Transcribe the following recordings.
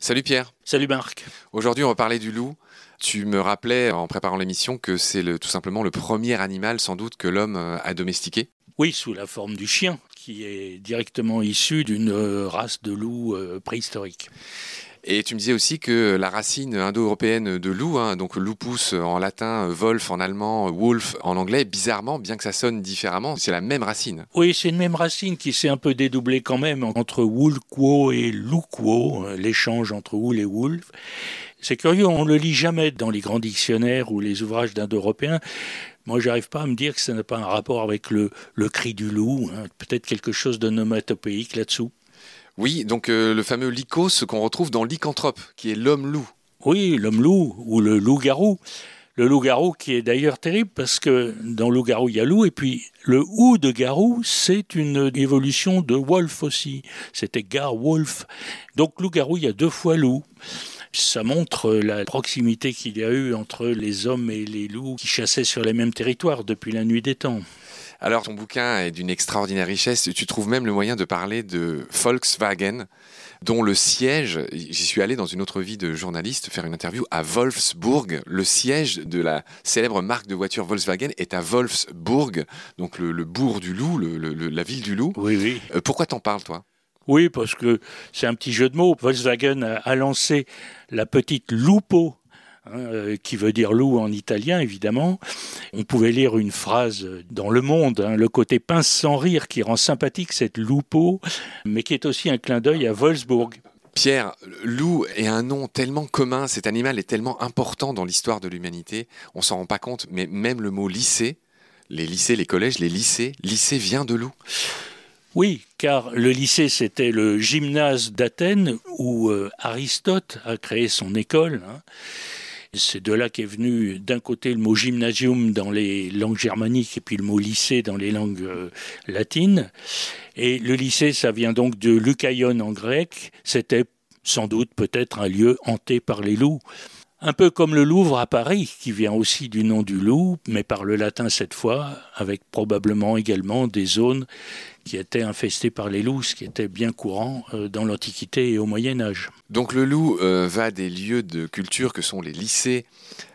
Salut Pierre. Salut Marc. Aujourd'hui, on va parler du loup. Tu me rappelais en préparant l'émission que c'est tout simplement le premier animal sans doute que l'homme euh, a domestiqué. Oui, sous la forme du chien, qui est directement issu d'une euh, race de loup euh, préhistorique. Et tu me disais aussi que la racine indo-européenne de loup, hein, donc lupus en latin, wolf en allemand, wolf en anglais, bizarrement, bien que ça sonne différemment, c'est la même racine. Oui, c'est une même racine qui s'est un peu dédoublée quand même entre wulquo et luquo, euh, l'échange entre wool et wolf. C'est curieux, on ne le lit jamais dans les grands dictionnaires ou les ouvrages d'indo-européens. Moi, j'arrive pas à me dire que ça n'a pas un rapport avec le, cri du loup, hein. peut-être quelque chose de nomatopéique là-dessous. Oui, donc euh, le fameux lycos qu'on retrouve dans lycanthrope, qui est l'homme-loup. Oui, l'homme-loup ou le loup-garou. Le loup-garou qui est d'ailleurs terrible parce que dans loup-garou, il y a loup et puis le ou de garou, c'est une évolution de wolf aussi. C'était gar-wolf. Donc loup-garou, il y a deux fois loup. Ça montre la proximité qu'il y a eu entre les hommes et les loups qui chassaient sur les mêmes territoires depuis la nuit des temps. Alors, ton bouquin est d'une extraordinaire richesse. Tu trouves même le moyen de parler de Volkswagen, dont le siège, j'y suis allé dans une autre vie de journaliste faire une interview à Wolfsburg. Le siège de la célèbre marque de voiture Volkswagen est à Wolfsburg, donc le, bourg du loup, la ville du loup. Oui, oui. Euh, pourquoi t'en parles, toi? Oui, parce que c'est un petit jeu de mots. Volkswagen a lancé la petite Lupo Hein, euh, qui veut dire loup en italien évidemment. On pouvait lire une phrase dans Le Monde, hein, le côté pince sans rire qui rend sympathique cette loupeau, mais qui est aussi un clin d'œil à Wolfsburg. Pierre, loup est un nom tellement commun, cet animal est tellement important dans l'histoire de l'humanité, on s'en rend pas compte, mais même le mot lycée, les lycées, les collèges, les lycées, lycée vient de loup. Oui, car le lycée, c'était le gymnase d'Athènes où euh, Aristote a créé son école. Hein. C'est de là qu'est venu d'un côté le mot gymnasium dans les langues germaniques et puis le mot lycée dans les langues euh, latines. Et le lycée, ça vient donc de Lukaion en grec. C'était sans doute peut-être un lieu hanté par les loups. Un peu comme le Louvre à Paris, qui vient aussi du nom du loup, mais par le latin cette fois, avec probablement également des zones qui étaient infestés par les loups, ce qui était bien courant euh, dans l'Antiquité et au Moyen Âge. Donc le loup euh, va des lieux de culture que sont les lycées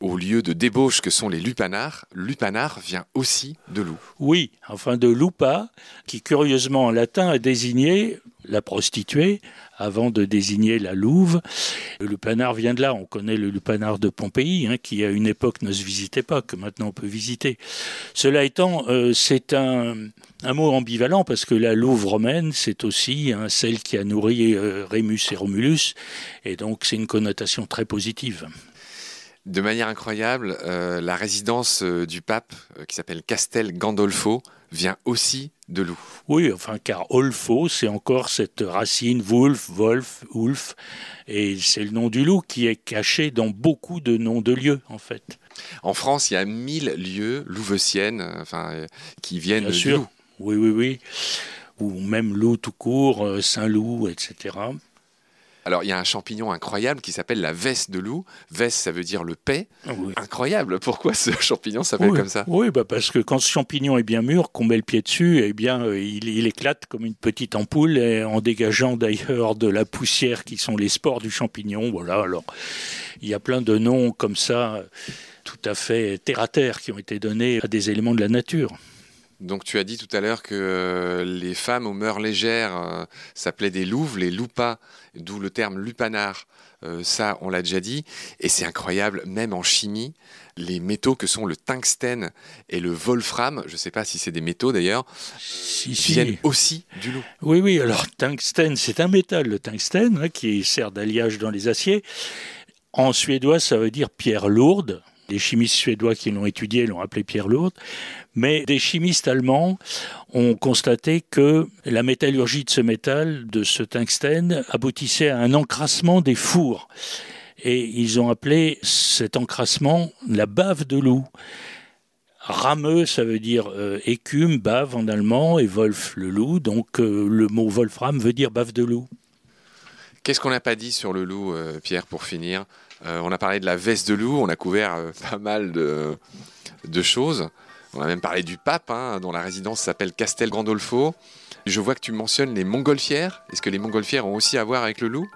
aux lieux de débauche que sont les lupanards. Lupanar vient aussi de loup. Oui, enfin de lupa, qui curieusement en latin a désigné la prostituée avant de désigner la louve. Le lupanar vient de là. On connaît le lupanar de Pompéi, hein, qui à une époque ne se visitait pas, que maintenant on peut visiter. Cela étant, euh, c'est un, mot ambivalent parce que la louve romaine, c'est aussi hein, celle qui a nourri euh, Rémus et Romulus, et donc c'est une connotation très positive. De manière incroyable, euh, la résidence du pape, qui s'appelle Castel Gandolfo, vient aussi de loup. Oui, enfin, car Olfo, c'est encore cette racine Wolf, Wolf, Ulf, et c'est le nom du loup qui est caché dans beaucoup de noms de lieux, en fait. En France, il y a mille lieux louveciennes, enfin, qui viennent Bien du loup. Oui, oui, oui. Ou même loup tout court, euh, Saint-Loup, etc. Alors, il y a un champignon incroyable qui s'appelle la veste de loup. Veste, ça veut dire le paix. Ah incroyable. Pourquoi ce champignon s'appelle comme ça? Oui, bah parce que quand ce champignon est bien mûr, qu'on met le pied dessus, eh bien, euh, il, éclate comme une petite ampoule, en dégageant d'ailleurs de la poussière qui sont les spores du champignon. Voilà. Alors, il y a plein de noms comme ça, tout à fait terre à terre, qui ont été donnés à des éléments de la nature. Donc tu as dit tout à l'heure que euh, les femmes aux mœurs légères euh, s'appelaient des louves, les loupas, d'où le terme lupanar. Euh, ça, on l'a déjà dit. Et c'est incroyable, même en chimie, les métaux que sont le tungstène et le wolfram, je ne sais pas si c'est des métaux d'ailleurs, viennent aussi du loup. Oui, oui, alors tungstène, c'est un métal, le tungstène, hein, qui sert d'alliage dans les aciers. En suédois, ça veut dire pierre lourde. Les chimistes suédois qui l'ont étudié l'ont appelé pierre lourde. Mais des chimistes allemands ont constaté que la métallurgie de ce métal, de ce tungstène, aboutissait à un encrassement des fours. Et ils ont appelé cet encrassement la bave de loup. Rameux, ça veut dire euh, écume, bave en allemand, et Wolf, le loup. Donc euh, le mot Wolfram veut dire bave de loup. Qu'est-ce qu'on n'a pas dit sur le loup, euh, Pierre, pour finir? On a parlé de la veste de loup, on a couvert pas mal de, de choses. On a même parlé du pape, hein, dont la résidence s'appelle Castel Gandolfo. Je vois que tu mentionnes les montgolfières. Est-ce que les montgolfières ont aussi à voir avec le loup?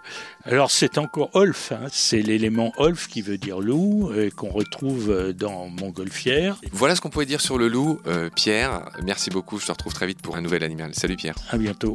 Alors c'est encore Olf, hein. c'est l'élément Olf qui veut dire loup, euh, qu'on retrouve euh, dans montgolfière. Voilà ce qu'on pouvait dire sur le loup. Euh, Pierre, merci beaucoup. Je te retrouve très vite pour un nouvel animal. Salut Pierre. À bientôt.